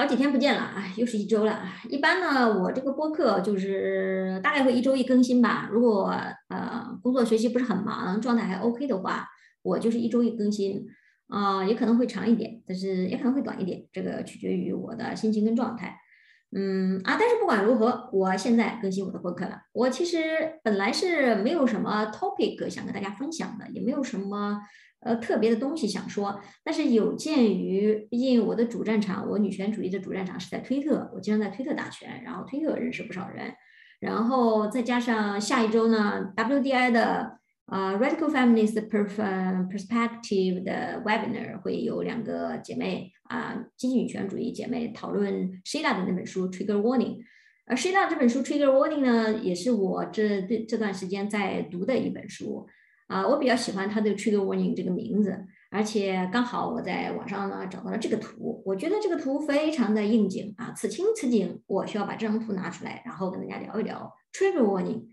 好，几天不见了啊，又是一周了。一般呢，我这个播客就是大概会一周一更新吧。如果呃工作学习不是很忙，状态还 OK 的话，我就是一周一更新啊，也可能会长一点，但是也可能会短一点，这个取决于我的心情跟状态。嗯啊，但是不管如何，我现在更新我的播客了。我其实本来是没有什么 topic 想跟大家分享的，也没有什么。呃，特别的东西想说，但是有鉴于，毕竟我的主战场，我女权主义的主战场是在推特，我经常在推特打拳，然后推特认识不少人，然后再加上下一周呢，WDI 的呃 Radical Feminist Perspective 的 Webinar 会有两个姐妹啊，积极女权主义姐妹讨论 Sheila 的那本书 Trigger Warning，而 Shila 这本书 Trigger Warning 呢，也是我这这这段时间在读的一本书。啊，我比较喜欢它的 trigger warning 这个名字，而且刚好我在网上呢找到了这个图，我觉得这个图非常的应景啊，此情此景，我需要把这张图拿出来，然后跟大家聊一聊 trigger warning，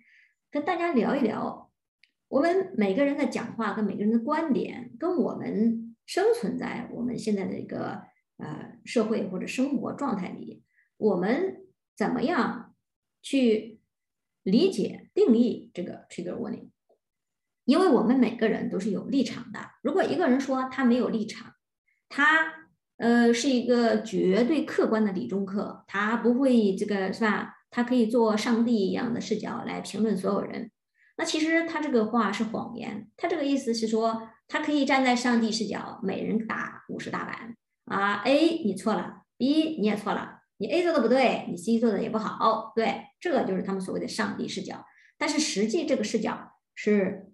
跟大家聊一聊我们每个人的讲话跟每个人的观点，跟我们生存在我们现在的一个呃社会或者生活状态里，我们怎么样去理解定义这个 trigger warning？因为我们每个人都是有立场的。如果一个人说他没有立场，他呃是一个绝对客观的理中客，他不会这个是吧？他可以做上帝一样的视角来评论所有人。那其实他这个话是谎言。他这个意思是说，他可以站在上帝视角，每人打五十大板啊。A 你错了，B 你也错了，你 A 做的不对，你 C 做的也不好。对，这个就是他们所谓的上帝视角。但是实际这个视角是。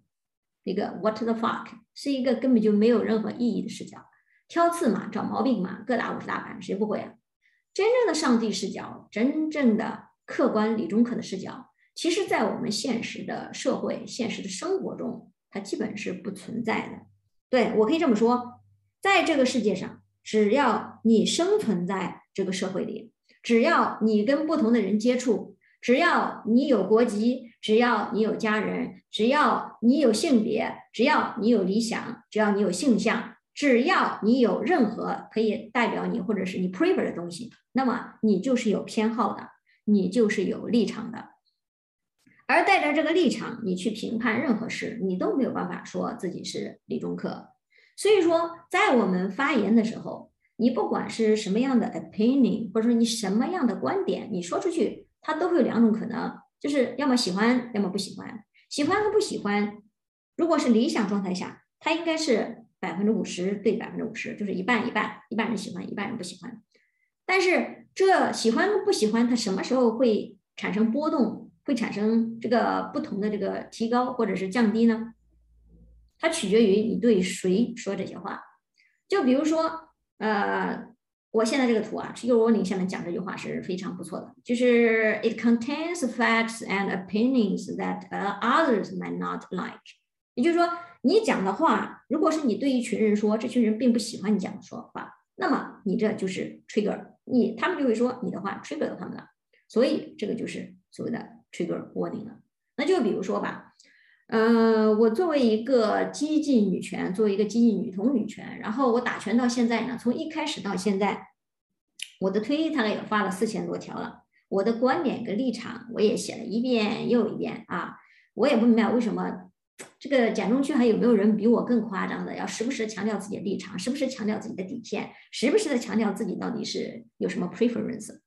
一个 What the fuck 是一个根本就没有任何意义的视角，挑刺嘛，找毛病嘛，各打五十大板，谁不会啊？真正的上帝视角，真正的客观理中客的视角，其实在我们现实的社会、现实的生活中，它基本是不存在的。对我可以这么说，在这个世界上，只要你生存在这个社会里，只要你跟不同的人接触，只要你有国籍。只要你有家人，只要你有性别，只要你有理想，只要你有性向，只要你有任何可以代表你或者是你 prefer 的东西，那么你就是有偏好的，你就是有立场的。而带着这个立场，你去评判任何事，你都没有办法说自己是理中客。所以说，在我们发言的时候，你不管是什么样的 opinion，或者说你什么样的观点，你说出去，它都会有两种可能。就是要么喜欢，要么不喜欢。喜欢和不喜欢，如果是理想状态下，它应该是百分之五十对百分之五十，就是一半一半，一半人喜欢，一半人不喜欢。但是这喜欢和不喜欢，它什么时候会产生波动，会产生这个不同的这个提高或者是降低呢？它取决于你对谁说这些话。就比如说，呃。我现在这个图啊，是 r warning 下面讲这句话是非常不错的，就是 it contains facts and opinions that others might not like。也就是说，你讲的话，如果是你对一群人说，这群人并不喜欢你讲的说话，那么你这就是 trigger，你他们就会说你的话 trigger 到他们了，所以这个就是所谓的 trigger warning 了。那就比如说吧，呃，我作为一个激进女权，作为一个激进女同女权，然后我打拳到现在呢，从一开始到现在。我的推大概也发了四千多条了，我的观点跟立场我也写了一遍又一遍啊，我也不明白为什么这个简中区还有没有人比我更夸张的，要时不时强调自己的立场，时不时强调自己的底线，时不时的强调自己到底是有什么 preference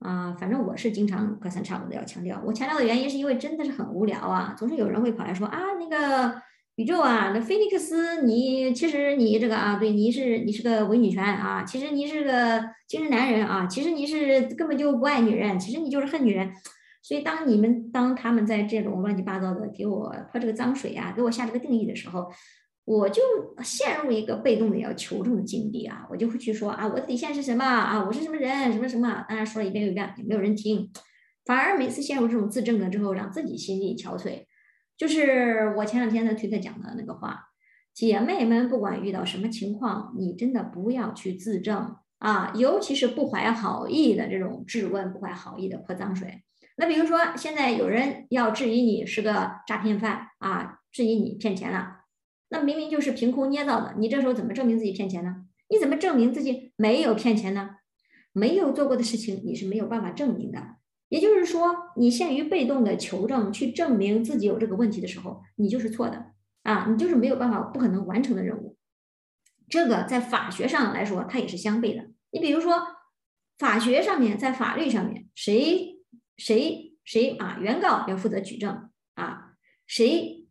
啊？反正我是经常隔三差五的要强调，我强调的原因是因为真的是很无聊啊，总是有人会跑来说啊那个。宇宙啊，那菲利克斯，你其实你这个啊，对，你是你是个伪女权啊，其实你是个精神男人啊，其实你是根本就不爱女人，其实你就是恨女人。所以当你们当他们在这种乱七八糟的给我泼这个脏水啊，给我下这个定义的时候，我就陷入一个被动的要求证的境地啊，我就会去说啊，我的底线是什么啊，我是什么人，什么什么，当然说了一遍又一遍，也没有人听，反而每次陷入这种自证了之后，让自己心力憔悴。就是我前两天在推特讲的那个话，姐妹们，不管遇到什么情况，你真的不要去自证啊，尤其是不怀好意的这种质问，不怀好意的泼脏水。那比如说，现在有人要质疑你是个诈骗犯啊，质疑你骗钱了，那明明就是凭空捏造的，你这时候怎么证明自己骗钱呢？你怎么证明自己没有骗钱呢？没有做过的事情，你是没有办法证明的。也就是说，你陷于被动的求证去证明自己有这个问题的时候，你就是错的啊，你就是没有办法、不可能完成的任务。这个在法学上来说，它也是相悖的。你比如说，法学上面，在法律上面，谁谁谁啊，原告要负责举证啊，谁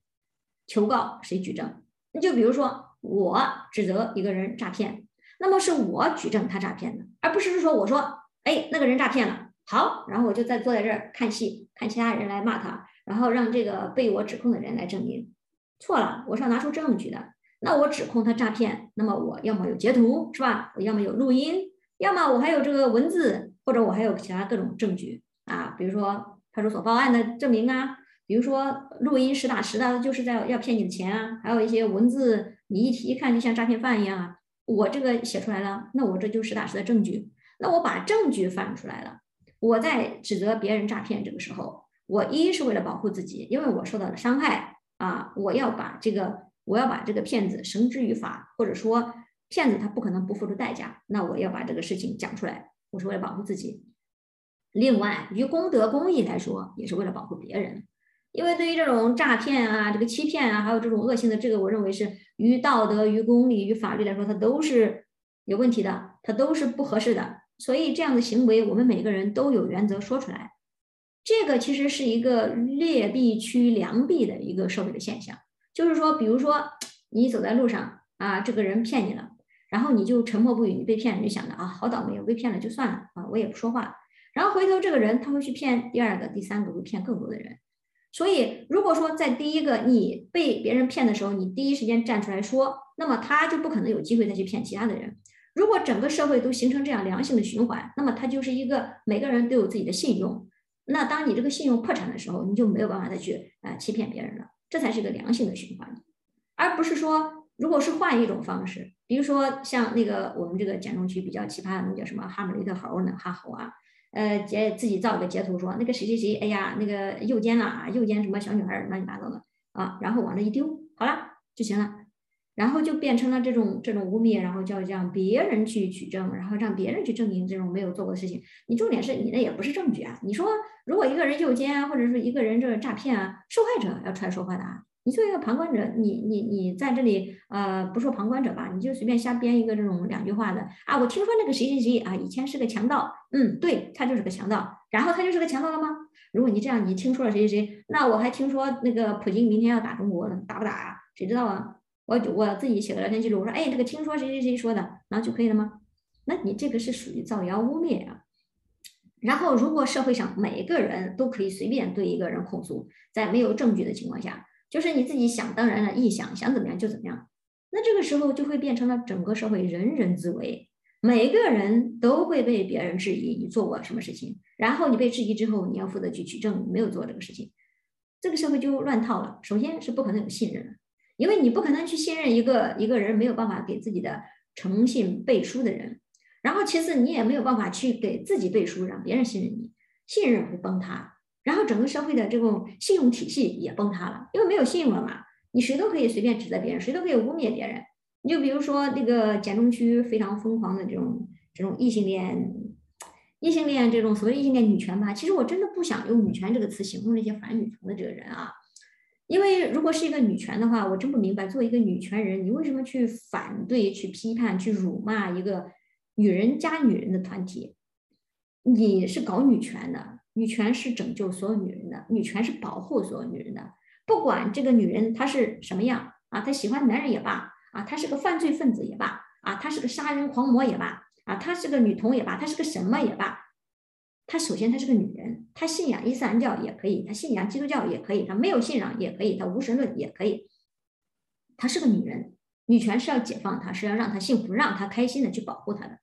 求告谁举证。你就比如说，我指责一个人诈骗，那么是我举证他诈骗的，而不是说我说，哎，那个人诈骗了，好，然后我就再坐在这儿看戏，看其他人来骂他，然后让这个被我指控的人来证明，错了，我是要拿出证据的。那我指控他诈骗，那么我要么有截图，是吧？我要么有录音。要么我还有这个文字，或者我还有其他各种证据啊，比如说派出所报案的证明啊，比如说录音实打实的，就是在要骗你的钱啊，还有一些文字，你一提一看就像诈骗犯一样啊。我这个写出来了，那我这就实打实的证据。那我把证据放出来了，我在指责别人诈骗这个时候，我一是为了保护自己，因为我受到了伤害啊，我要把这个我要把这个骗子绳之于法，或者说。骗子他不可能不付出代价，那我要把这个事情讲出来，我是为了保护自己。另外，于公德公益来说，也是为了保护别人。因为对于这种诈骗啊、这个欺骗啊，还有这种恶性的，这个我认为是于道德、于公理、于法律来说，它都是有问题的，它都是不合适的。所以这样的行为，我们每个人都有原则说出来。这个其实是一个劣币驱良币的一个社会的现象，就是说，比如说你走在路上啊，这个人骗你了。然后你就沉默不语，你被骗，你就想着啊，好倒霉，我被骗了就算了啊，我也不说话。然后回头这个人他会去骗第二个、第三个，会骗更多的人。所以如果说在第一个你被别人骗的时候，你第一时间站出来说，那么他就不可能有机会再去骗其他的人。如果整个社会都形成这样良性的循环，那么它就是一个每个人都有自己的信用。那当你这个信用破产的时候，你就没有办法再去啊欺骗别人了。这才是一个良性的循环，而不是说。如果是换一种方式，比如说像那个我们这个简中区比较奇葩的那叫什么哈姆雷特猴呢？哈猴啊，呃截自己造个截图说那个谁谁谁，哎呀那个诱奸了啊，诱奸什么小女孩乱七八糟的啊，然后往那一丢，好了就行了，然后就变成了这种这种污蔑，然后叫让别人去取证，然后让别人去证明这种没有做过的事情。你重点是你那也不是证据啊，你说如果一个人诱奸啊，或者说一个人这诈骗啊，受害者要出来说话的啊。你作为一个旁观者，你你你在这里，呃，不说旁观者吧，你就随便瞎编一个这种两句话的啊。我听说那个谁谁谁啊，以前是个强盗，嗯，对他就是个强盗，然后他就是个强盗了吗？如果你这样，你听说了谁谁谁，那我还听说那个普京明天要打中国呢，打不打啊？谁知道啊？我我自己写个聊天记录，我说，哎，这个听说谁谁谁说的，然后就可以了吗？那你这个是属于造谣污蔑啊。然后，如果社会上每个人都可以随便对一个人控诉，在没有证据的情况下。就是你自己想当然了臆想，想怎么样就怎么样，那这个时候就会变成了整个社会人人自危，每个人都会被别人质疑你做过什么事情，然后你被质疑之后，你要负责去举证没有做这个事情，这个社会就乱套了。首先是不可能有信任，因为你不可能去信任一个一个人没有办法给自己的诚信背书的人，然后其次你也没有办法去给自己背书，让别人信任你，信任会崩塌。然后整个社会的这种信用体系也崩塌了，因为没有信用了嘛，你谁都可以随便指责别人，谁都可以污蔑别人。你就比如说那个简中区非常疯狂的这种这种异性恋，异性恋这种所谓异性恋女权吧，其实我真的不想用女权这个词形容那些反女权的这个人啊，因为如果是一个女权的话，我真不明白，作为一个女权人，你为什么去反对、去批判、去辱骂一个女人加女人的团体？你是搞女权的。女权是拯救所有女人的，女权是保护所有女人的。不管这个女人她是什么样啊，她喜欢男人也罢啊，她是个犯罪分子也罢啊，她是个杀人狂魔也罢啊，她是个女童也罢，她是个什么也罢，她首先她是个女人，她信仰伊斯兰教也可以，她信仰基督教也可以，她没有信仰也可以，她无神论也可以，她是个女人。女权是要解放她，是要让她幸福，让她开心的去保护她的。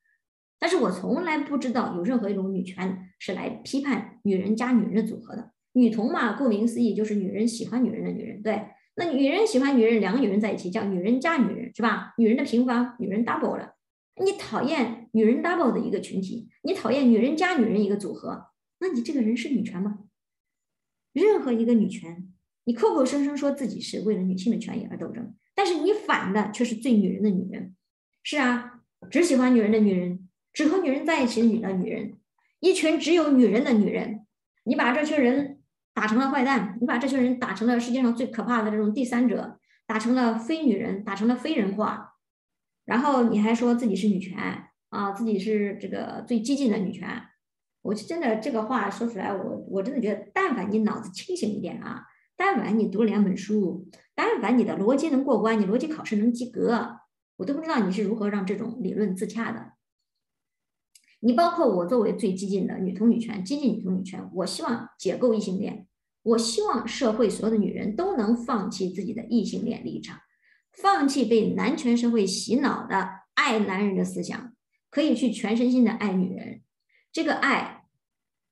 但是我从来不知道有任何一种女权是来批判女人加女人的组合的。女同嘛，顾名思义就是女人喜欢女人的女人，对。那女人喜欢女人，两个女人在一起叫女人加女人，是吧？女人的平方，女人 double 了。你讨厌女人 double 的一个群体，你讨厌女人加女人一个组合，那你这个人是女权吗？任何一个女权，你口口声声说自己是为了女性的权益而斗争，但是你反的却是最女人的女人。是啊。只喜欢女人的女人，只和女人在一起的女的女人，一群只有女人的女人。你把这群人打成了坏蛋，你把这群人打成了世界上最可怕的这种第三者，打成了非女人，打成了非人化，然后你还说自己是女权啊，自己是这个最激进的女权。我真的这个话说出来，我我真的觉得，但凡你脑子清醒一点啊，但凡你读两本书，但凡你的逻辑能过关，你逻辑考试能及格，我都不知道你是如何让这种理论自洽的。你包括我作为最激进的女同女权、激进女同女权，我希望解构异性恋，我希望社会所有的女人都能放弃自己的异性恋立场，放弃被男权社会洗脑的爱男人的思想，可以去全身心的爱女人。这个爱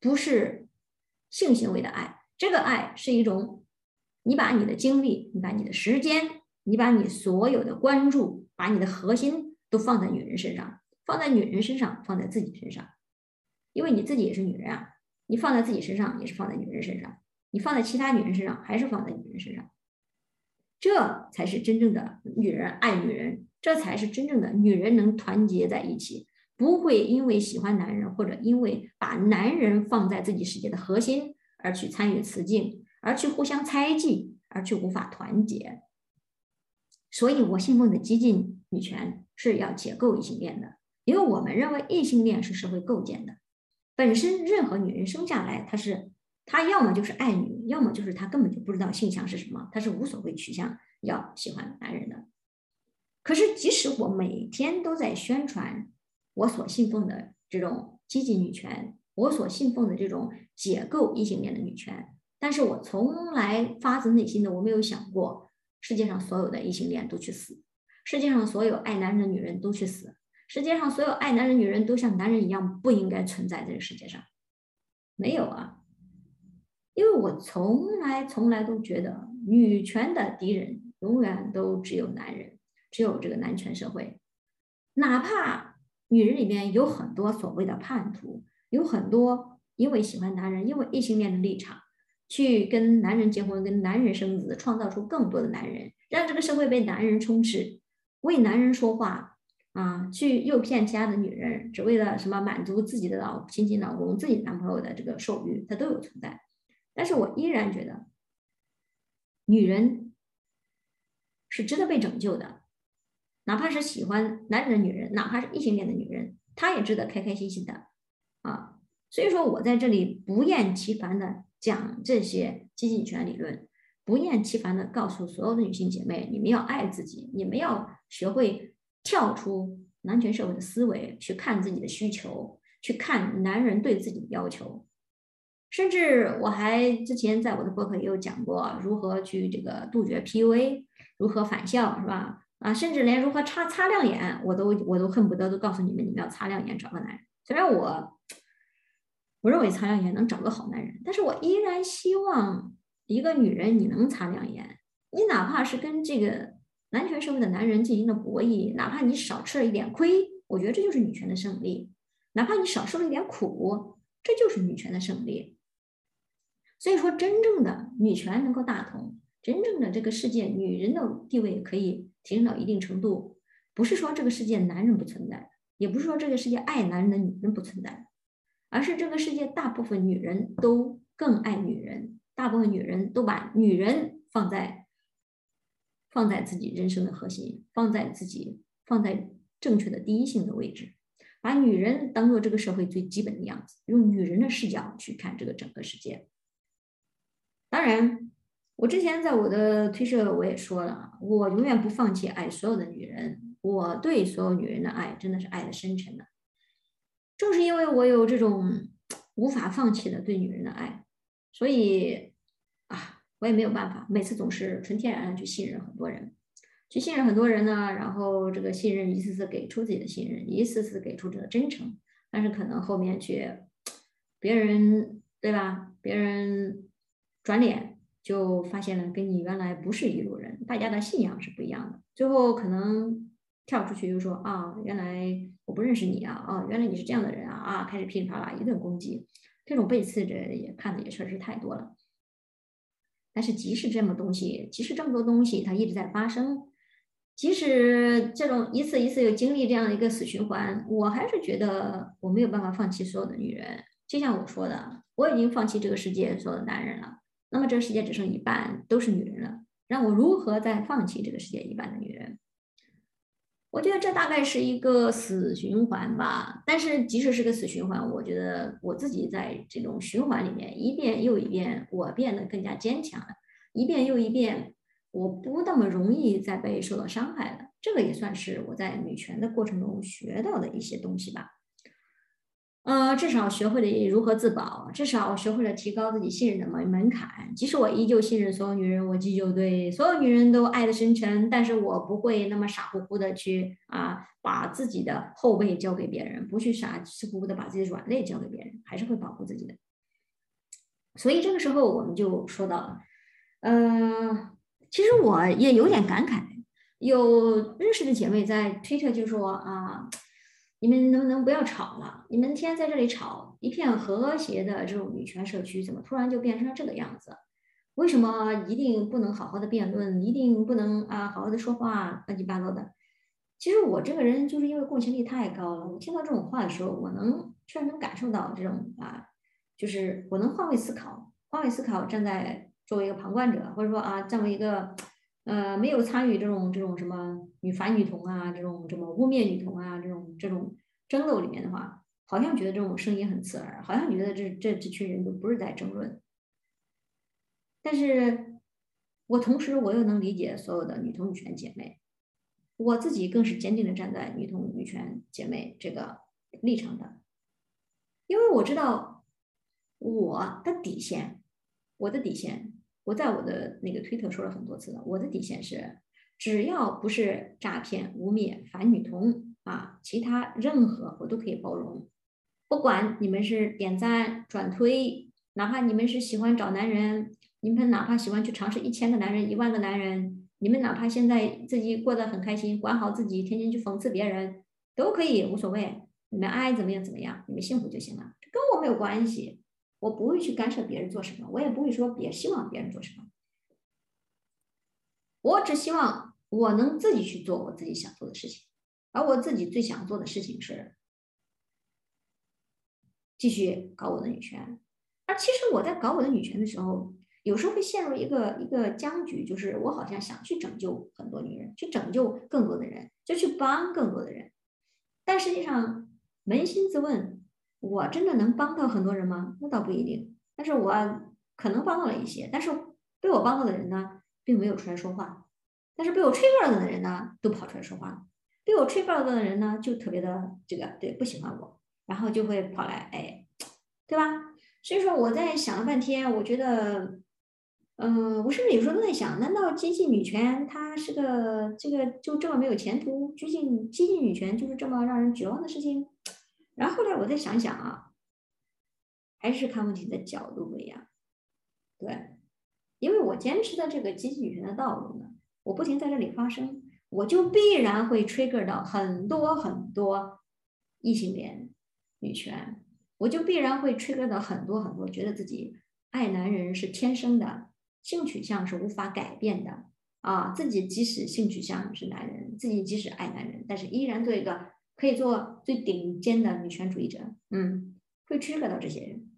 不是性行为的爱，这个爱是一种，你把你的精力、你把你的时间、你把你所有的关注、把你的核心都放在女人身上，放在女人身上，放在自己身上，因为你自己也是女人啊，你放在自己身上也是放在女人身上，你放在其他女人身上还是放在女人身上，这才是真正的女人爱女人，这才是真正的女人能团结在一起。不会因为喜欢男人，或者因为把男人放在自己世界的核心而去参与雌竞，而去互相猜忌，而去无法团结。所以，我信奉的激进女权是要解构异性恋的，因为我们认为异性恋是社会构建的。本身，任何女人生下来，她是她要么就是爱女，要么就是她根本就不知道性向是什么，她是无所谓取向，要喜欢男人的。可是，即使我每天都在宣传。我所信奉的这种积极女权，我所信奉的这种解构异性恋的女权，但是我从来发自内心的我没有想过，世界上所有的异性恋都去死，世界上所有爱男人的女人都去死，世界上所有爱男人女人都像男人一样不应该存在这个世界上，没有啊，因为我从来从来都觉得女权的敌人永远都只有男人，只有这个男权社会，哪怕。女人里面有很多所谓的叛徒，有很多因为喜欢男人，因为异性恋的立场，去跟男人结婚，跟男人生子，创造出更多的男人，让这个社会被男人充斥，为男人说话啊，去诱骗其他的女人，只为了什么满足自己的老亲戚老公、自己男朋友的这个兽欲，它都有存在。但是我依然觉得，女人是值得被拯救的。哪怕是喜欢男人的女人，哪怕是异性恋的女人，她也值得开开心心的啊！所以说我在这里不厌其烦的讲这些激进权理论，不厌其烦的告诉所有的女性姐妹，你们要爱自己，你们要学会跳出男权社会的思维，去看自己的需求，去看男人对自己的要求。甚至我还之前在我的博客也有讲过，如何去这个杜绝 PUA，如何返校，是吧？啊，甚至连如何擦擦亮眼，我都我都恨不得都告诉你们，你们要擦亮眼找个男人。虽然我我认为擦亮眼能找个好男人，但是我依然希望一个女人你能擦亮眼，你哪怕是跟这个男权社会的男人进行了博弈，哪怕你少吃了一点亏，我觉得这就是女权的胜利。哪怕你少受了一点苦，这就是女权的胜利。所以说，真正的女权能够大同，真正的这个世界，女人的地位可以。提升到一定程度，不是说这个世界男人不存在，也不是说这个世界爱男人的女人不存在，而是这个世界大部分女人都更爱女人，大部分女人都把女人放在放在自己人生的核心，放在自己放在正确的第一性的位置，把女人当做这个社会最基本的样子，用女人的视角去看这个整个世界。当然。我之前在我的推社我也说了，我永远不放弃爱所有的女人，我对所有女人的爱真的是爱的深沉的。正是因为我有这种无法放弃的对女人的爱，所以，我也没有办法，每次总是纯天然的去信任很多人，去信任很多人呢，然后这个信任一次次给出自己的信任，一次次给出这个真诚，但是可能后面却别人对吧？别人转脸。就发现了跟你原来不是一路人，大家的信仰是不一样的。最后可能跳出去就说啊，原来我不认识你啊，啊，原来你是这样的人啊，啊，开始噼里啪啦一顿攻击，这种背刺者也看的也确实太多了。但是即使这么东西，即使这么多东西它一直在发生，即使这种一次一次又经历这样的一个死循环，我还是觉得我没有办法放弃所有的女人。就像我说的，我已经放弃这个世界所有的男人了，那么这个世界只剩一半都是女人了，让我如何再放弃这个世界一半的女人？我觉得这大概是一个死循环吧。但是即使是个死循环，我觉得我自己在这种循环里面一遍又一遍，我变得更加坚强了，一遍又一遍。我不那么容易再被受到伤害了，这个也算是我在女权的过程中学到的一些东西吧。呃，至少学会了如何自保，至少学会了提高自己信任的门门槛。即使我依旧信任所有女人，我依旧对所有女人都爱的深沉，但是我不会那么傻乎乎的去啊，把自己的后背交给别人，不去傻乎乎的把自己的软肋交给别人，还是会保护自己的。所以这个时候我们就说到了，嗯。其实我也有点感慨，有认识的姐妹在推特就说啊，你们能不能不要吵了？你们天天在这里吵，一片和谐的这种女权社区，怎么突然就变成了这个样子？为什么一定不能好好的辩论，一定不能啊好好的说话，乱七八糟的？其实我这个人就是因为共情力太高了，我听到这种话的时候，我能确实能感受到这种啊，就是我能换位思考，换位思考，站在。作为一个旁观者，或者说啊，作为一个呃没有参与这种这种什么女反女同啊，这种什么污蔑女同啊，这种这种争斗里面的话，好像觉得这种声音很刺耳，好像觉得这这这群人都不是在争论。但是，我同时我又能理解所有的女同女权姐妹，我自己更是坚定的站在女同女权姐妹这个立场的，因为我知道我的底线。我的底线，我在我的那个推特说了很多次了。我的底线是，只要不是诈骗、污蔑、反女同啊，其他任何我都可以包容。不管你们是点赞、转推，哪怕你们是喜欢找男人，你们哪怕喜欢去尝试一千个男人、一万个男人，你们哪怕现在自己过得很开心，管好自己，天天去讽刺别人，都可以，无所谓。你们爱怎么样怎么样，你们幸福就行了，跟我没有关系。我不会去干涉别人做什么，我也不会说别希望别人做什么。我只希望我能自己去做我自己想做的事情，而我自己最想做的事情是继续搞我的女权。而其实我在搞我的女权的时候，有时候会陷入一个一个僵局，就是我好像想去拯救很多女人，去拯救更多的人，就去帮更多的人。但实际上，扪心自问。我真的能帮到很多人吗？那倒不一定。但是我可能帮到了一些，但是被我帮到的人呢，并没有出来说话。但是被我吹爆了的人呢，都跑出来说话。被我吹爆了的人呢，就特别的这个对不喜欢我，然后就会跑来哎，对吧？所以说我在想了半天，我觉得，嗯，我甚至有时候都在想，难道激进女权它是个这个就这么没有前途？激进激进女权就是这么让人绝望的事情？然后后来我再想想啊，还是看问题的角度不一样，对，因为我坚持的这个积极女权的道路呢，我不停在这里发声，我就必然会 trigger 到很多很多异性恋女权，我就必然会 trigger 到很多很多觉得自己爱男人是天生的，性取向是无法改变的啊，自己即使性取向是男人，自己即使爱男人，但是依然做一个。可以做最顶尖的女权主义者，嗯，会 trigger 到这些人，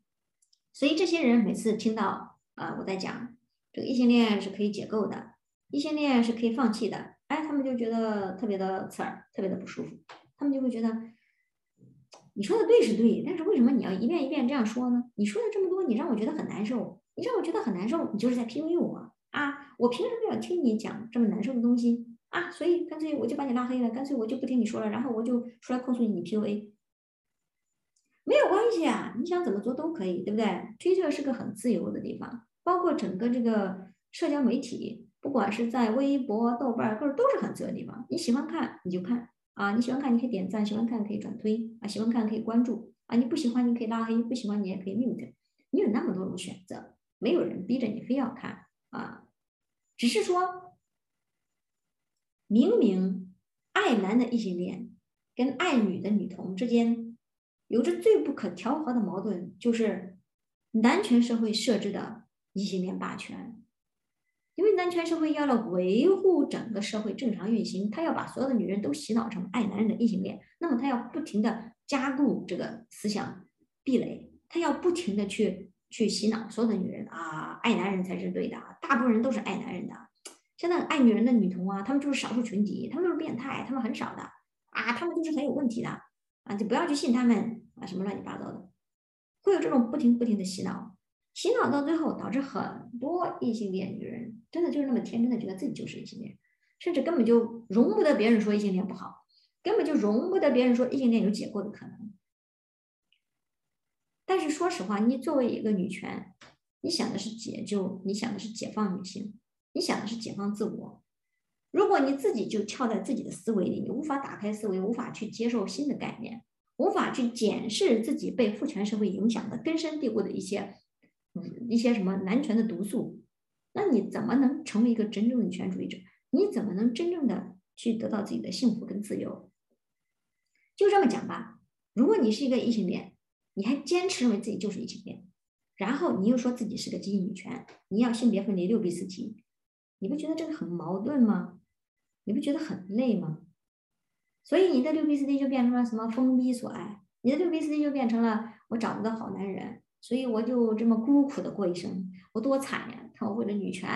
所以这些人每次听到啊我在讲这个异性恋是可以解构的，异性恋是可以放弃的，哎，他们就觉得特别的刺耳，特别的不舒服，他们就会觉得你说的对是对，但是为什么你要一遍一遍这样说呢？你说的这么多，你让我觉得很难受，你让我觉得很难受，你就是在 PUA 我啊！我凭什么要听你讲这么难受的东西？啊，所以干脆我就把你拉黑了，干脆我就不听你说了，然后我就出来控诉你你 PUA，没有关系啊，你想怎么做都可以，对不对？推特是个很自由的地方，包括整个这个社交媒体，不管是在微博、豆瓣，各种都是很自由的地方。你喜欢看你就看啊，你喜欢看你可以点赞，喜欢看可以转推啊，喜欢看可以关注啊，你不喜欢你可以拉黑，不喜欢你也可以 mute，你有那么多种选择，没有人逼着你非要看啊，只是说。明明爱男的异性恋跟爱女的女同之间有着最不可调和的矛盾，就是男权社会设置的异性恋霸权。因为男权社会要了维护整个社会正常运行，他要把所有的女人都洗脑成爱男人的异性恋，那么他要不停的加固这个思想壁垒，他要不停的去去洗脑所有的女人啊，爱男人才是对的，大部分人都是爱男人的。现在爱女人的女同啊，她们就是少数群体，她们都是变态，她们很少的啊，她们就是很有问题的啊，就不要去信他们啊，什么乱七八糟的，会有这种不停不停的洗脑。洗脑到最后，导致很多异性恋女人真的就是那么天真的觉得自己就是异性恋，甚至根本就容不得别人说异性恋不好，根本就容不得别人说异性恋有解构的可能。但是说实话，你作为一个女权，你想的是解救，你想的是解放女性，你想的是解放自我。如果你自己就跳在自己的思维里，你无法打开思维，无法去接受新的概念，无法去检视自己被父权社会影响的根深蒂固的一些。嗯一些什么男权的毒素，那你怎么能成为一个真正的女权主义者？你怎么能真正的去得到自己的幸福跟自由？就这么讲吧，如果你是一个异性恋，你还坚持认为自己就是异性恋，然后你又说自己是个基因女权，你要性别分离六 B 四 T，你不觉得这个很矛盾吗？你不觉得很累吗？所以你的六 B 四 D 就变成了什么封闭所爱，你的六 B 四 D 就变成了我找不到好男人。所以我就这么孤苦的过一生，我多惨呀！看我为了女权，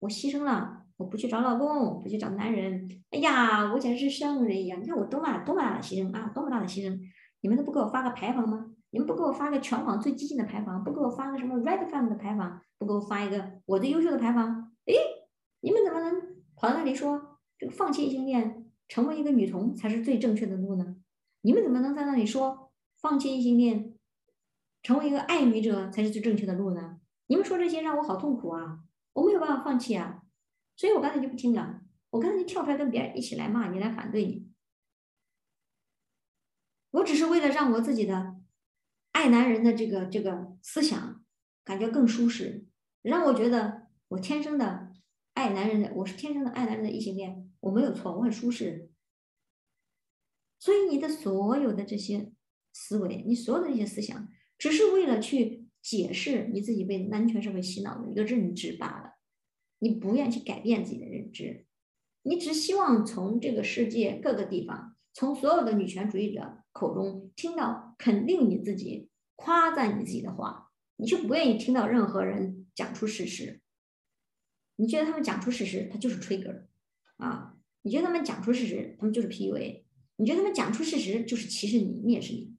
我牺牲了，我不去找老公，不去找男人，哎呀，我简直是圣人一样！你看我多么多么大的牺牲啊，多么大的牺牲！你们都不给我发个牌坊吗？你们不给我发个全网最激进的牌坊，不给我发个什么 red fan 的牌坊，不给我发一个我最优秀的牌坊？哎，你们怎么能跑到那里说这个放弃异性恋，成为一个女同才是最正确的路呢？你们怎么能在那里说放弃异性恋？成为一个爱女者才是最正确的路呢？你们说这些让我好痛苦啊！我没有办法放弃啊，所以我刚才就不听了，我刚才就跳出来跟别人一起来骂你，来反对你。我只是为了让我自己的爱男人的这个这个思想感觉更舒适，让我觉得我天生的爱男人的，我是天生的爱男人的异性恋，我没有错，我很舒适。所以你的所有的这些思维，你所有的这些思想。只是为了去解释你自己被男权社会洗脑的一个认知罢了，你不愿去改变自己的认知，你只希望从这个世界各个地方，从所有的女权主义者口中听到肯定你自己、夸赞你自己的话，你却不愿意听到任何人讲出事实。你觉得他们讲出事实，他就是 trigger 啊？你觉得他们讲出事实，他们就是 PUA？你觉得他们讲出事实就是歧视你、蔑视你？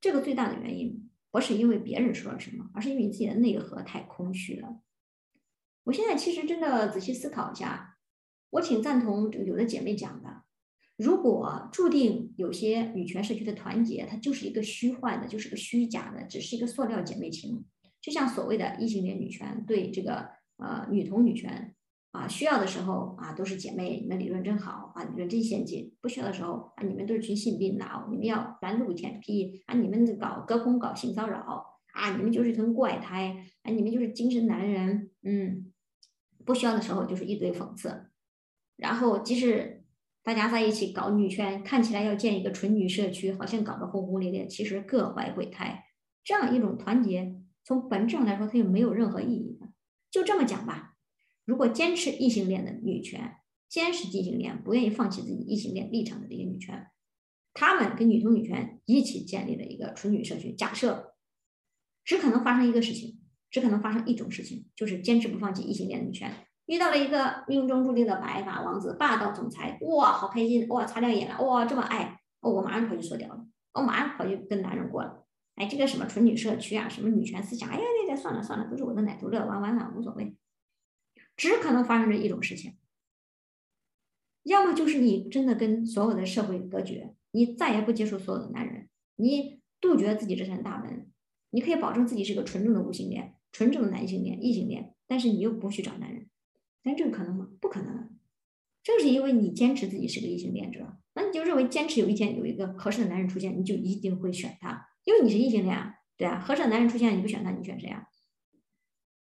这个最大的原因不是因为别人说了什么，而是因为你自己的内核太空虚了。我现在其实真的仔细思考一下，我挺赞同有的姐妹讲的：如果注定有些女权社区的团结，它就是一个虚幻的，就是个虚假的，只是一个塑料姐妹情，就像所谓的异性恋女权对这个呃女同女权。啊，需要的时候啊，都是姐妹，你们理论真好啊，理论真先进。不需要的时候啊，你们都是群性病脑，你们要拦路舔屁啊，你们搞隔空搞性骚扰啊，你们就是一群怪胎啊，你们就是精神男人。嗯，不需要的时候就是一堆讽刺。然后即使大家在一起搞女权，看起来要建一个纯女社区，好像搞得轰轰烈烈，其实各怀鬼胎。这样一种团结，从本质上来说，它就没有任何意义的。就这么讲吧。如果坚持异性恋的女权，坚持异性恋，不愿意放弃自己异性恋立场的这些女权，她们跟女同女权一起建立了一个纯女社区。假设只可能发生一个事情，只可能发生一种事情，就是坚持不放弃异性恋女权，遇到了一个命中注定的白发王子、霸道总裁，哇，好开心，哇，擦亮眼了，哇，这么爱，哦，我马上跑去说掉了，我马上跑去跟男人过了。哎，这个什么纯女社区啊，什么女权思想，哎呀，那那算了算了，都是我的奶头乐，玩玩了，无所谓。只可能发生这一种事情，要么就是你真的跟所有的社会隔绝，你再也不接触所有的男人，你杜绝自己这扇大门，你可以保证自己是个纯正的无性恋、纯正的男性恋、异性恋，但是你又不去找男人，但这个可能吗？不可能。正是因为你坚持自己是个异性恋者，那你就认为坚持有一天有一个合适的男人出现，你就一定会选他，因为你是异性恋啊，对啊，合适的男人出现你不选他，你选谁啊？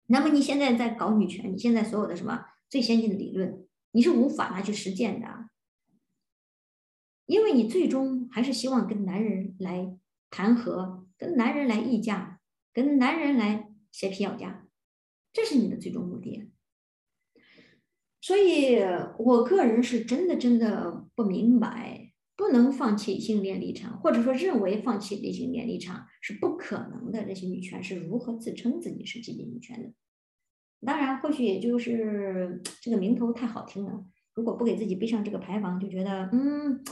那么你现在在搞女权，你现在所有的什么最先进的理论，你是无法拿去实践的，因为你最终还是希望跟男人来谈和，跟男人来议价，跟男人来协皮要价，这是你的最终目的。所以，我个人是真的真的不明白，不能放弃性恋立场，或者说认为放弃异性恋立场是不可能的。这些女权是如何自称自己是积极女权的？当然，或许也就是这个名头太好听了。如果不给自己背上这个牌坊，就觉得嗯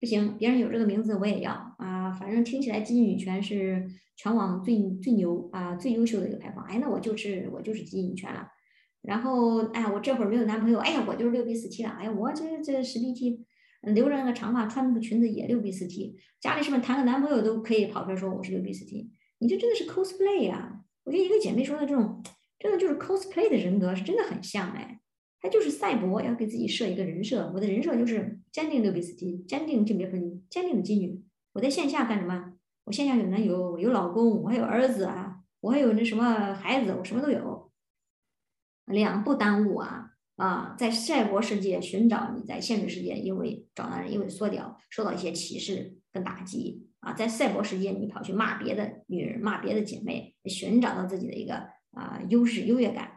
不行，别人有这个名字我也要啊。反正听起来积极女权是全网最最牛啊最优秀的一个牌坊。哎，那我就是我就是积极女权了。然后哎，我这会儿没有男朋友，哎呀，我就是六 B 四七了。哎呀，我这这十 B T，留着那个长发，穿那个裙子也六 B 四 T。家里是不是谈个男朋友都可以跑出来说我是六 B 四 T？你这真的是 cosplay 呀！我觉得一个姐妹说的这种。真的就是 cosplay 的人格是真的很像哎，他就是赛博要给自己设一个人设，我的人设就是坚定六比四 T，坚定性别分离，坚定的妓女。我在线下干什么？我线下有男友，有老公，我还有儿子啊，我还有那什么孩子，我什么都有。两不耽误啊啊，在赛博世界寻找你在现实世界因为找男人因为缩屌受到一些歧视跟打击啊，在赛博世界你跑去骂别的女人，骂别的姐妹，寻找到自己的一个。啊，优势优越感，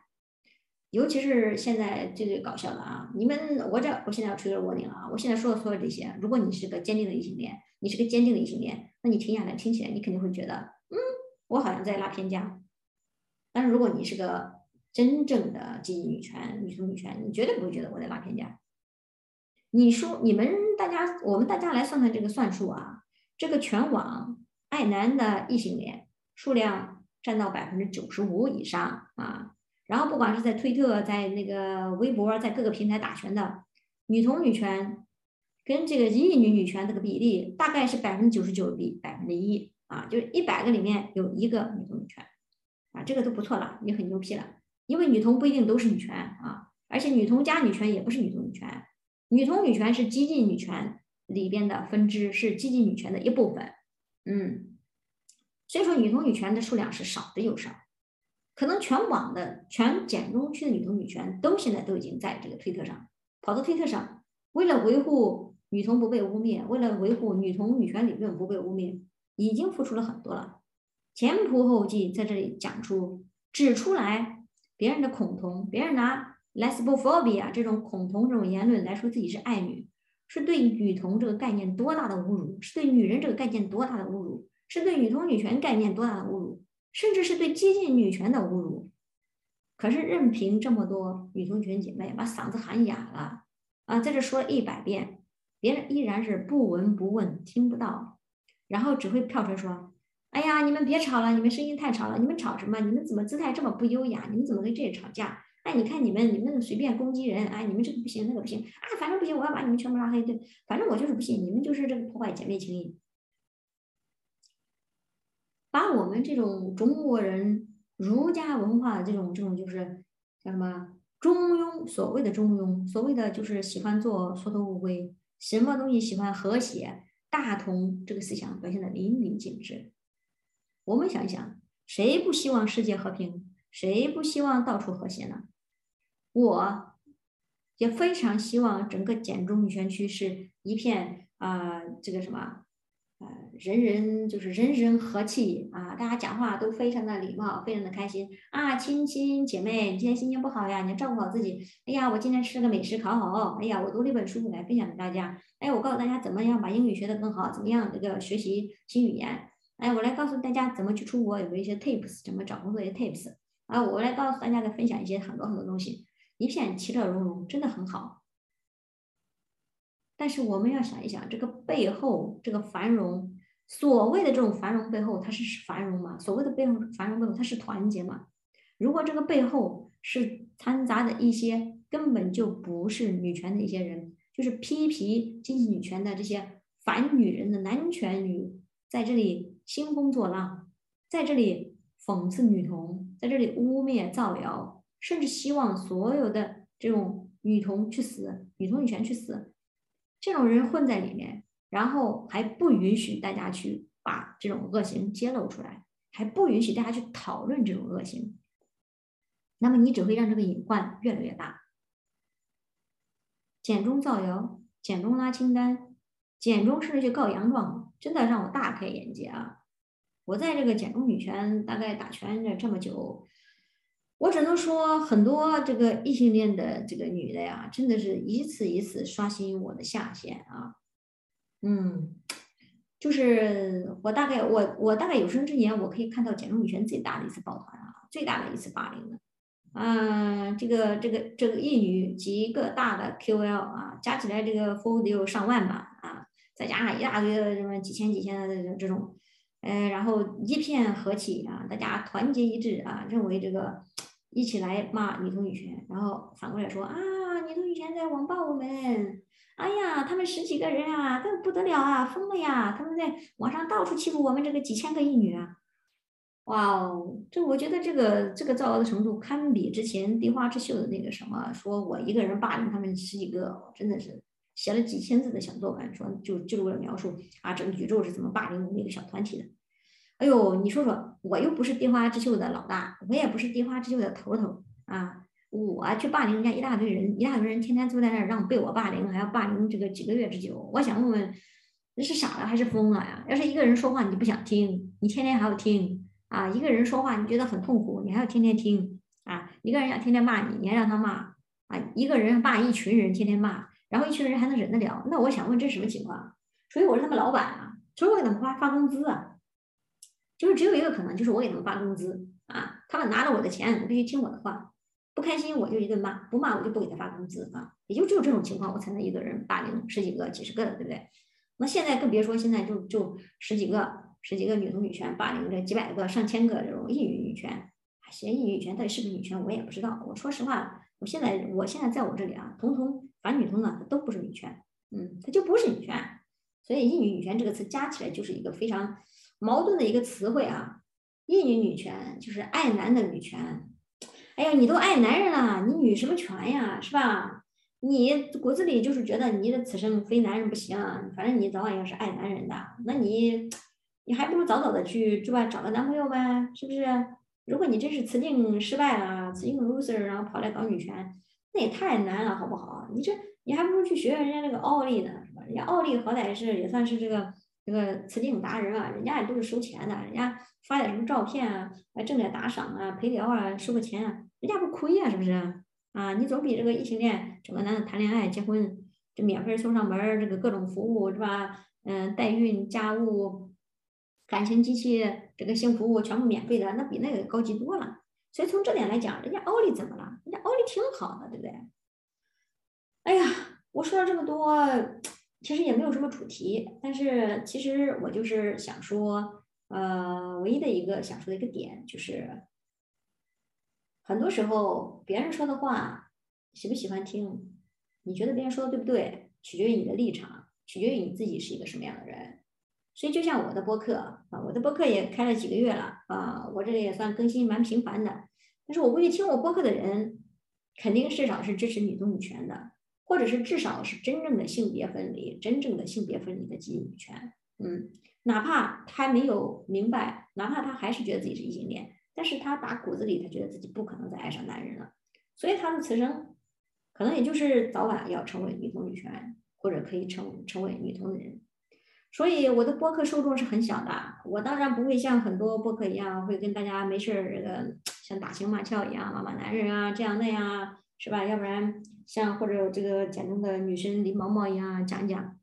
尤其是现在最最搞笑的啊！你们，我这我现在要吹个窝顶了啊！我现在说的所有这些，如果你是个坚定的异性恋，你是个坚定的异性恋，那你听下来听起来，你肯定会觉得，嗯，我好像在拉偏架。但是如果你是个真正的积极女权、女同女权，你绝对不会觉得我在拉偏架。你说，你们大家，我们大家来算算这个算术啊！这个全网爱男的异性恋数量。占到百分之九十五以上啊，然后不管是在推特、在那个微博、在各个平台打拳的女同女权，跟这个异女女权这个比例大概是百分之九十九比百分之一啊，就是一百个里面有一个女同女权啊，这个都不错了，也很牛批了。因为女同不一定都是女权啊，而且女同加女权也不是女同女权，女同女权是激进女权里边的分支，是激进女权的一部分，嗯。所以说，女同女权的数量是少的有少，可能全网的全简中区的女同女权都现在都已经在这个推特上跑到推特上，为了维护女同不被污蔑，为了维护女同女权理论不被污蔑，已经付出了很多了，前仆后继在这里讲出指出来别人的恐同，别人拿 lesbophobia 这种恐同这种言论来说自己是爱女，是对女同这个概念多大的侮辱，是对女人这个概念多大的侮辱。是对女同女权概念多大的侮辱，甚至是对激进女权的侮辱。可是任凭这么多女同群姐妹把嗓子喊哑了啊，在这说了一百遍，别人依然是不闻不问，听不到，然后只会跳出来说：“哎呀，你们别吵了，你们声音太吵了，你们吵什么？你们怎么姿态这么不优雅？你们怎么跟这吵架？哎，你看你们，你们随便攻击人，哎，你们这个不行，那个不行啊，反正不行，我要把你们全部拉黑。对，反正我就是不信，你们就是这个破坏姐妹情谊。”把我们这种中国人儒家文化的这种这种就是叫什么中庸，所谓的中庸，所谓的就是喜欢做缩头乌龟，什么东西喜欢和谐大同这个思想表现的淋漓尽致。我们想一想，谁不希望世界和平？谁不希望到处和谐呢？我也非常希望整个简中女权区是一片啊，这个什么？呃，人人就是人人和气啊，大家讲话都非常的礼貌，非常的开心啊。亲亲姐妹，你今天心情不好呀？你要照顾好自己。哎呀，我今天吃了个美食，烤好。哎呀，我读了一本书来分享给大家。哎，我告诉大家怎么样把英语学得更好，怎么样这个学习新语言。哎，我来告诉大家怎么去出国，有一些 tips，怎么找工作一些 tips。啊，我来告诉大家的分享一些很多很多东西，一片其乐融融，真的很好。但是我们要想一想，这个背后这个繁荣，所谓的这种繁荣背后，它是繁荣吗？所谓的背后繁荣背后，它是团结吗？如果这个背后是掺杂的一些根本就不是女权的一些人，就是批评经济女权的这些反女人的男权女，在这里兴风作浪，在这里讽刺女同，在这里污蔑造谣，甚至希望所有的这种女同去死，女同女权去死。这种人混在里面，然后还不允许大家去把这种恶行揭露出来，还不允许大家去讨论这种恶行，那么你只会让这个隐患越来越大。简中造谣，简中拉清单，简中甚至去告洋状，真的让我大开眼界啊！我在这个简中女权大概打拳这这么久，我只能说，很多这个异性恋的这个女的呀，真的是一次一次刷新我的下限啊。嗯，就是我大概我我大概有生之年，我可以看到简中女权最大的一次抱团啊，最大的一次霸凌了。啊，这个这个这个一女几个大的 QL 啊，加起来这个 f o l 得有上万吧啊，再加上一大堆的什么几千几千的这种，呃，然后一片和气啊，大家团结一致啊，认为这个一起来骂女同女权，然后反过来说啊，女同女权在网暴我们，哎呀，他们十几个人啊，都不得了啊，疯了呀，他们在网上到处欺负我们这个几千个一女啊。哇哦，这我觉得这个这个造谣的程度堪比之前《地花之秀》的那个什么，说我一个人霸凌他们十几个，真的是写了几千字的小作文，说就就是为了描述啊，整个宇宙是怎么霸凌我们一个小团体的。哎呦，你说说，我又不是《地花之秀》的老大，我也不是《地花之秀》的头头啊，我去霸凌人家一大堆人，一大堆人天天坐在那儿让被我霸凌，还要霸凌这个几个月之久。我想问问，你是傻了还是疯了呀？要是一个人说话你不想听，你天天还要听。啊，一个人说话你觉得很痛苦，你还要天天听啊？一个人要天天骂你，你还让他骂啊？一个人骂一群人，天天骂，然后一群人还能忍得了？那我想问，这是什么情况？除非我是他们老板啊，除非我给他们发发工资啊，就是只有一个可能，就是我给他们发工资啊，他们拿着我的钱，必须听我的话，不开心我就一顿骂，不骂我就不给他发工资啊，也就只有这种情况，我才能一个人霸凌十几个、几十个的，对不对？那现在更别说，现在就就十几个。十几个女同女权霸凌着几百个、上千个这种异域女权，嫌异女权到底是不是女权，我也不知道。我说实话，我现在我现在在我这里啊，同同反女同呢，它都不是女权，嗯，它就不是女权。所以异女女权这个词加起来就是一个非常矛盾的一个词汇啊。异女女权就是爱男的女权。哎呀，你都爱男人了，你女什么权呀，是吧？你骨子里就是觉得你的此生非男人不行，反正你早晚要是爱男人的，那你。你还不如早早的去，是吧？找个男朋友呗，是不是？如果你真是雌竞失败了，雌竞 loser，然后跑来搞女权，那也太难了，好不好？你这你还不如去学学人家那个奥利呢，是吧？人家奥利好歹是也算是这个这个雌竞达人啊，人家也都是收钱的，人家发点什么照片啊，来挣点打赏啊，陪聊啊，收个钱啊，人家不亏呀，是不是？啊，你总比这个异性恋整个男的谈恋爱结婚，这免费送上门，这个各种服务是吧？嗯，代孕、家务。感情机器这个性服务全部免费的，那比那个高级多了。所以从这点来讲，人家奥利怎么了？人家奥利挺好的，对不对？哎呀，我说了这么多，其实也没有什么主题。但是其实我就是想说，呃，唯一的一个想说的一个点就是，很多时候别人说的话喜不喜欢听，你觉得别人说的对不对，取决于你的立场，取决于你自己是一个什么样的人。所以就像我的播客啊，我的播客也开了几个月了啊，我这里也算更新蛮频繁的。但是我估计听我播客的人，肯定至少是支持女同女权的，或者是至少是真正的性别分离、真正的性别分离的基因女权。嗯，哪怕他没有明白，哪怕他还是觉得自己是异性恋，但是他打骨子里他觉得自己不可能再爱上男人了，所以他的此生可能也就是早晚要成为女同女权，或者可以成成为女同的人。所以我的播客受众是很小的，我当然不会像很多播客一样，会跟大家没事儿这个像打情骂俏一样骂骂男人啊这样那样，是吧？要不然像或者这个简中的女生林毛毛一样讲一讲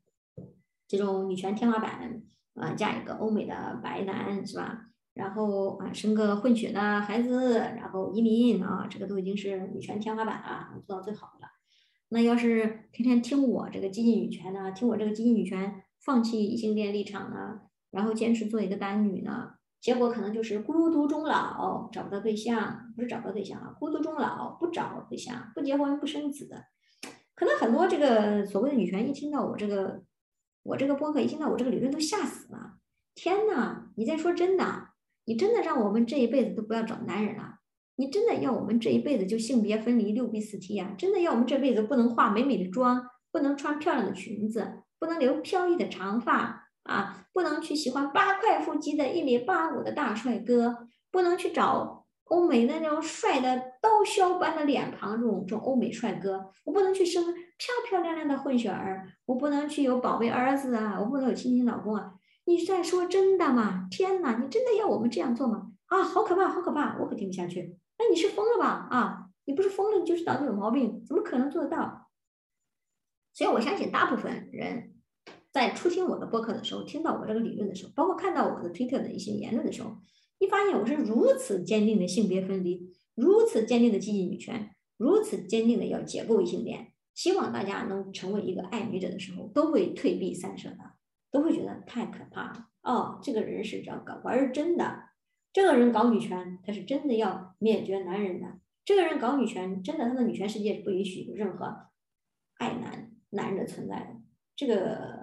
这种女权天花板啊，嫁一个欧美的白男是吧？然后啊生个混血的孩子，然后移民啊，这个都已经是女权天花板了，做到最好的了。那要是天天听我这个激进女权呢，听我这个激进女权。放弃异性恋立场呢，然后坚持做一个单女呢，结果可能就是孤独终老，找不到对象，不是找不到对象啊，孤独终老，不找对象，不结婚，不生子。可能很多这个所谓的女权一听到我这个，我这个播客一听到我这个理论都吓死了。天呐，你在说真的？你真的让我们这一辈子都不要找男人了？你真的要我们这一辈子就性别分离六 B 四 T 啊？真的要我们这辈子不能化美美的妆，不能穿漂亮的裙子？不能留飘逸的长发啊！不能去喜欢八块腹肌的一米八五的大帅哥，不能去找欧美的那种帅的刀削般的脸庞这种这种欧美帅哥。我不能去生漂漂亮亮的混血儿，我不能去有宝贝儿子啊，我不能有亲亲老公啊！你在说真的吗？天哪，你真的要我们这样做吗？啊，好可怕，好可怕！我可听不下去哎，你是疯了吧？啊，你不是疯了，你就是脑子有毛病，怎么可能做得到？所以我相信大部分人在初听我的播客的时候，听到我这个理论的时候，包括看到我的推特的一些言论的时候，你发现我是如此坚定的性别分离，如此坚定的积极女权，如此坚定的要解构异性恋，希望大家能成为一个爱女者的时候，都会退避三舍的，都会觉得太可怕了。哦，这个人是这样搞玩儿真的，这个人搞女权，他是真的要灭绝男人的。这个人搞女权，真的他的女权世界是不允许有任何爱男男人的存在的。这个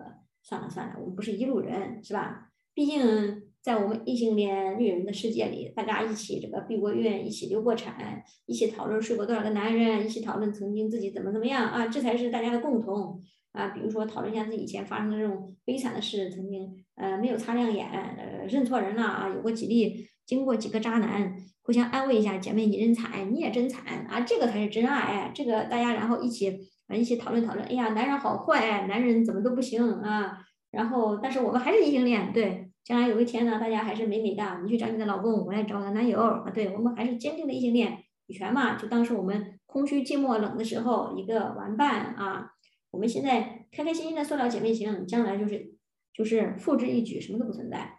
算了算了，我们不是一路人，是吧？毕竟在我们异性恋女人的世界里，大家一起这个闭过孕，一起流过产，一起讨论睡过多少个男人，一起讨论曾经自己怎么怎么样啊，这才是大家的共同。啊，比如说讨论一下自己以前发生的这种悲惨的事，曾经呃没有擦亮眼，呃认错人了啊，有过几例，经过几个渣男，互相安慰一下，姐妹你真惨，你也真惨啊，这个才是真爱，这个大家然后一起一起讨论讨论，哎呀，男人好坏，男人怎么都不行啊，然后但是我们还是异性恋，对，将来有一天呢，大家还是美美的，你去找你的老公，我来找我的男友啊，对我们还是坚定的异性恋，女权嘛，就当是我们空虚寂寞冷的时候一个玩伴啊。我们现在开开心心的塑料姐妹情，将来就是就是付之一举，什么都不存在。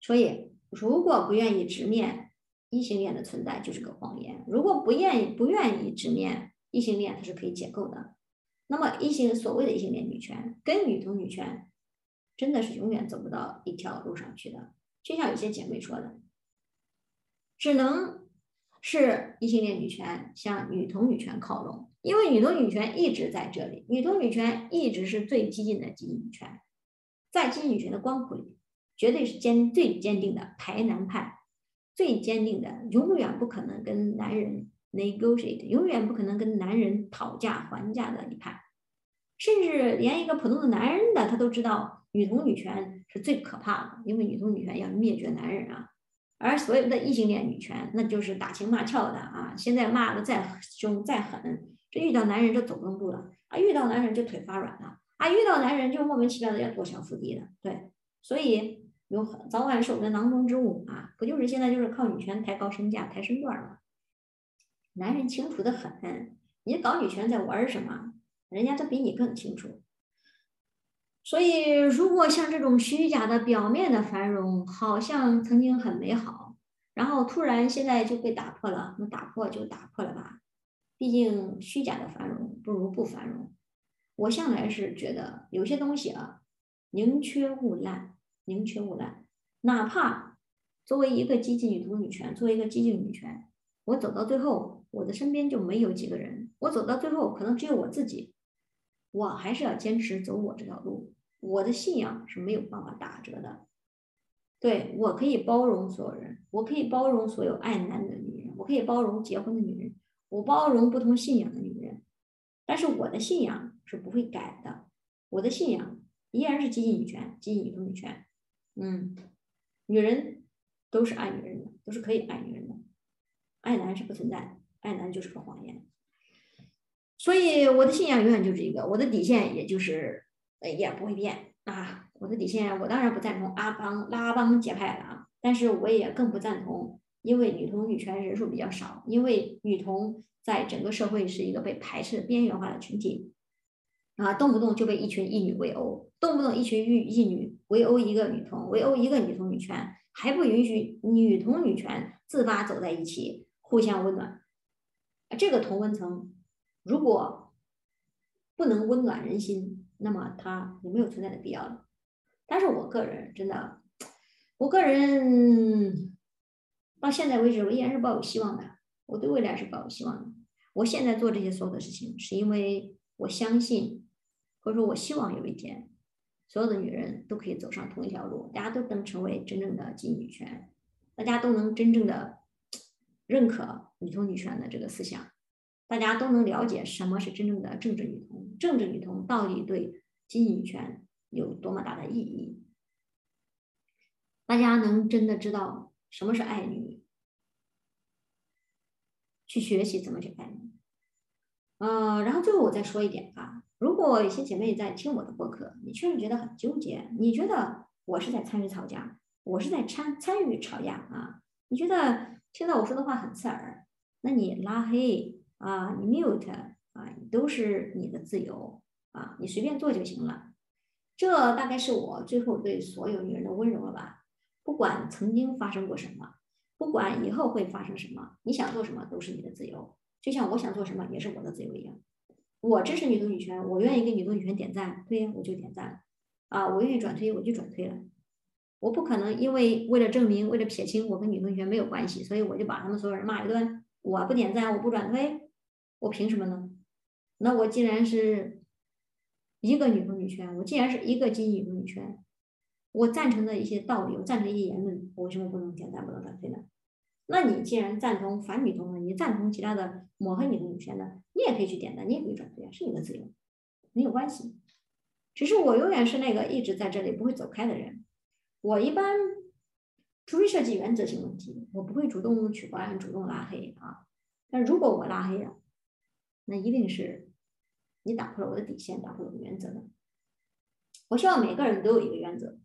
所以，如果不愿意直面异性恋的存在，就是个谎言；如果不愿意不愿意直面异性恋，它是可以解构的。那么，异性所谓的异性恋女权跟女同女权，真的是永远走不到一条路上去的。就像有些姐妹说的，只能是异性恋女权向女同女权靠拢。因为女同女权一直在这里，女同女权一直是最激进的激进女权，在激进女权的光谱里，绝对是坚最坚定的排男派，最坚定的永远不可能跟男人 negotiate，永远不可能跟男人讨价还价的一派，甚至连一个普通的男人的他都知道女同女权是最可怕的，因为女同女权要灭绝男人啊。而所有的异性恋女权，那就是打情骂俏的啊，现在骂的再凶再狠。这遇到男人就走不动路了啊！遇到男人就腿发软了啊！遇到男人就莫名其妙的要夺小腹地了。对，所以有早晚是我们的囊中之物啊！不就是现在就是靠女权抬高身价、抬身段吗？男人清楚的很，你搞女权在玩什么？人家都比你更清楚。所以，如果像这种虚假的表面的繁荣，好像曾经很美好，然后突然现在就被打破了，那打破就打破了吧。毕竟虚假的繁荣不如不繁荣。我向来是觉得有些东西啊，宁缺毋滥，宁缺毋滥。哪怕作为一个激进女同女权，作为一个激进女权，我走到最后，我的身边就没有几个人。我走到最后，可能只有我自己。我还是要坚持走我这条路。我的信仰是没有办法打折的。对我可以包容所有人，我可以包容所有爱男的女人，我可以包容结婚的女人。我包容不同信仰的女人，但是我的信仰是不会改的。我的信仰依然是激进女权，激进女同女权。嗯，女人都是爱女人的，都是可以爱女人的。爱男是不存在的，爱男就是个谎言。所以我的信仰永远就是一个，我的底线也就是呃也不会变啊。我的底线，我当然不赞同阿邦拉阿邦结派的啊，但是我也更不赞同。因为女同女权人数比较少，因为女同在整个社会是一个被排斥边缘化的群体，啊，动不动就被一群异女围殴，动不动一群异异女围殴一个女同，围殴一个女同女权，还不允许女同女权自发走在一起，互相温暖。这个同温层如果不能温暖人心，那么它也没有存在的必要了。但是我个人真的，我个人。到现在为止，我依然是抱有希望的。我对未来是抱有希望的。我现在做这些所有的事情，是因为我相信，或者说我希望有一天，所有的女人都可以走上同一条路，大家都能成为真正的进女权，大家都能真正的认可女同女权的这个思想，大家都能了解什么是真正的政治女同，政治女同到底对经济女权有多么大的意义，大家能真的知道。什么是爱女？去学习怎么去爱女。呃，然后最后我再说一点啊，如果有些姐妹在听我的播客，你确实觉得很纠结，你觉得我是在参与吵架，我是在参参与吵架啊？你觉得听到我说的话很刺耳，那你拉黑啊，你 mute 啊，都是你的自由啊，你随便做就行了。这大概是我最后对所有女人的温柔了吧？不管曾经发生过什么，不管以后会发生什么，你想做什么都是你的自由，就像我想做什么也是我的自由一样。我支持女同女权，我愿意给女同女权点赞，对呀，我就点赞啊，我愿意转推我就转推了。我不可能因为为了证明，为了撇清我跟女同学没有关系，所以我就把他们所有人骂一顿。我不点赞，我不转推，我凭什么呢？那我既然是。一个女同女权，我既然是一个基女同女权，我赞成的一些道理，我赞成一些言论，我为什么不能点赞不能转推呢？那你既然赞同反女同的，你赞同其他的抹黑女同女权的，你也可以去点赞，你也可以转推啊，是你的自由，没有关系。只是我永远是那个一直在这里不会走开的人。我一般除非涉及原则性问题，我不会主动取关、主动拉黑啊。但如果我拉黑了，那一定是。你打破了我的底线，打破了我的原则的。我希望每个人都有一个原则，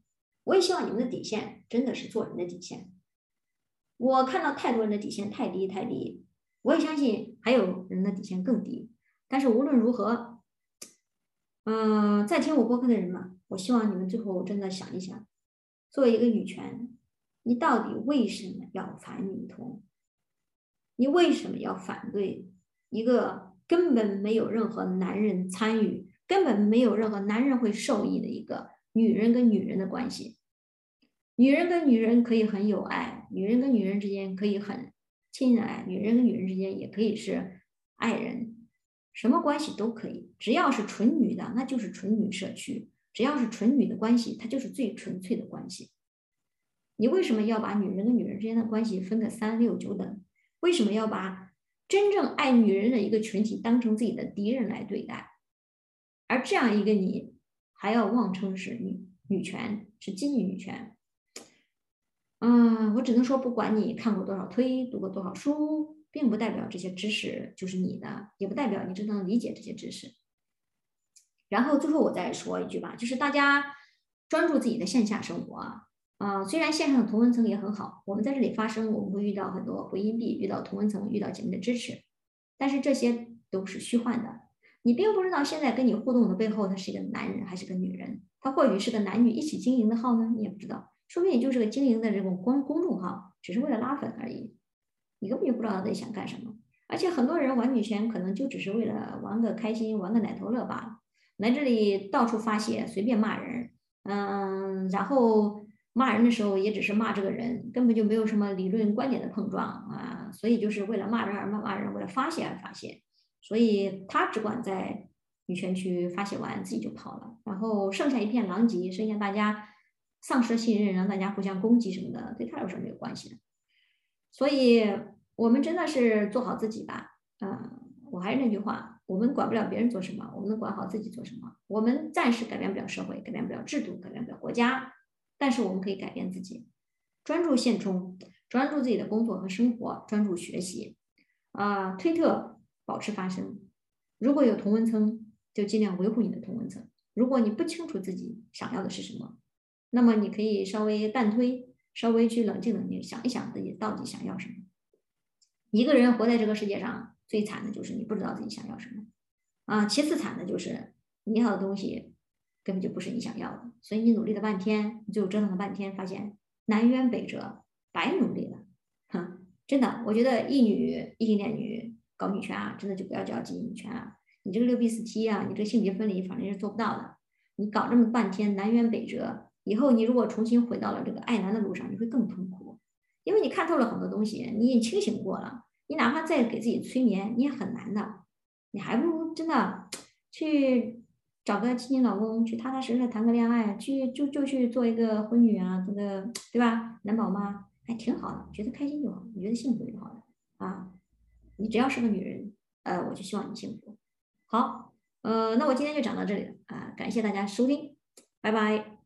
我也希望你们的底线真的是做人的底线。我看到太多人的底线太低太低，我也相信还有人的底线更低。但是无论如何，嗯，在听我播客的人们，我希望你们最后真的想一想，作为一个女权，你到底为什么要反女同？你为什么要反对一个？根本没有任何男人参与，根本没有任何男人会受益的一个女人跟女人的关系。女人跟女人可以很有爱，女人跟女人之间可以很亲爱，女人跟女人之间也可以是爱人，什么关系都可以，只要是纯女的，那就是纯女社区；只要是纯女的关系，它就是最纯粹的关系。你为什么要把女人跟女人之间的关系分个三六九等？为什么要把？真正爱女人的一个群体当成自己的敌人来对待，而这样一个你还要妄称是女女权，是基女女权。嗯，我只能说，不管你看过多少推，读过多少书，并不代表这些知识就是你的，也不代表你真正理解这些知识。然后最后我再说一句吧，就是大家专注自己的线下生活。啊，虽然线上的同文层也很好，我们在这里发声，我们会遇到很多回音壁，遇到同文层，遇到姐妹的支持，但是这些都是虚幻的。你并不知道现在跟你互动的背后，他是一个男人还是个女人，他或许是个男女一起经营的号呢，你也不知道，说不定就是个经营的这种公公众号，只是为了拉粉而已，你根本就不知道他在想干什么。而且很多人玩女权，可能就只是为了玩个开心，玩个奶头乐罢了，来这里到处发泄，随便骂人，嗯，然后。骂人的时候也只是骂这个人，根本就没有什么理论观点的碰撞啊，所以就是为了骂人而骂骂人，为了发泄而发泄，所以他只管在女权区发泄完自己就跑了，然后剩下一片狼藉，剩下大家丧失信任，让大家互相攻击什么的，对他来说没有关系的。所以我们真的是做好自己吧，嗯，我还是那句话，我们管不了别人做什么，我们能管好自己做什么。我们暂时改变不了社会，改变不了制度，改变不了国家。但是我们可以改变自己，专注现充，专注自己的工作和生活，专注学习。啊，推特保持发声，如果有同文层，就尽量维护你的同文层。如果你不清楚自己想要的是什么，那么你可以稍微淡推，稍微去冷静冷静，想一想自己到底想要什么。一个人活在这个世界上，最惨的就是你不知道自己想要什么。啊，其次惨的就是你要的东西。根本就不是你想要的，所以你努力了半天，你最后折腾了半天，发现南辕北辙，白努力了。哼，真的，我觉得一女异性恋女搞女权啊，真的就不要叫女权啊！你这个六 B 四 T 啊，你这个性别分离，反正是做不到的。你搞这么半天南辕北辙，以后你如果重新回到了这个爱男的路上，你会更痛苦，因为你看透了很多东西，你也清醒过了。你哪怕再给自己催眠，你也很难的。你还不如真的去。找个亲亲老公，去踏踏实实谈个恋爱，去就就去做一个婚女啊，这个对吧？男宝妈还挺好的，觉得开心就好，你觉得幸福就好了啊。你只要是个女人，呃，我就希望你幸福。好，呃，那我今天就讲到这里了啊，感谢大家收听，拜拜。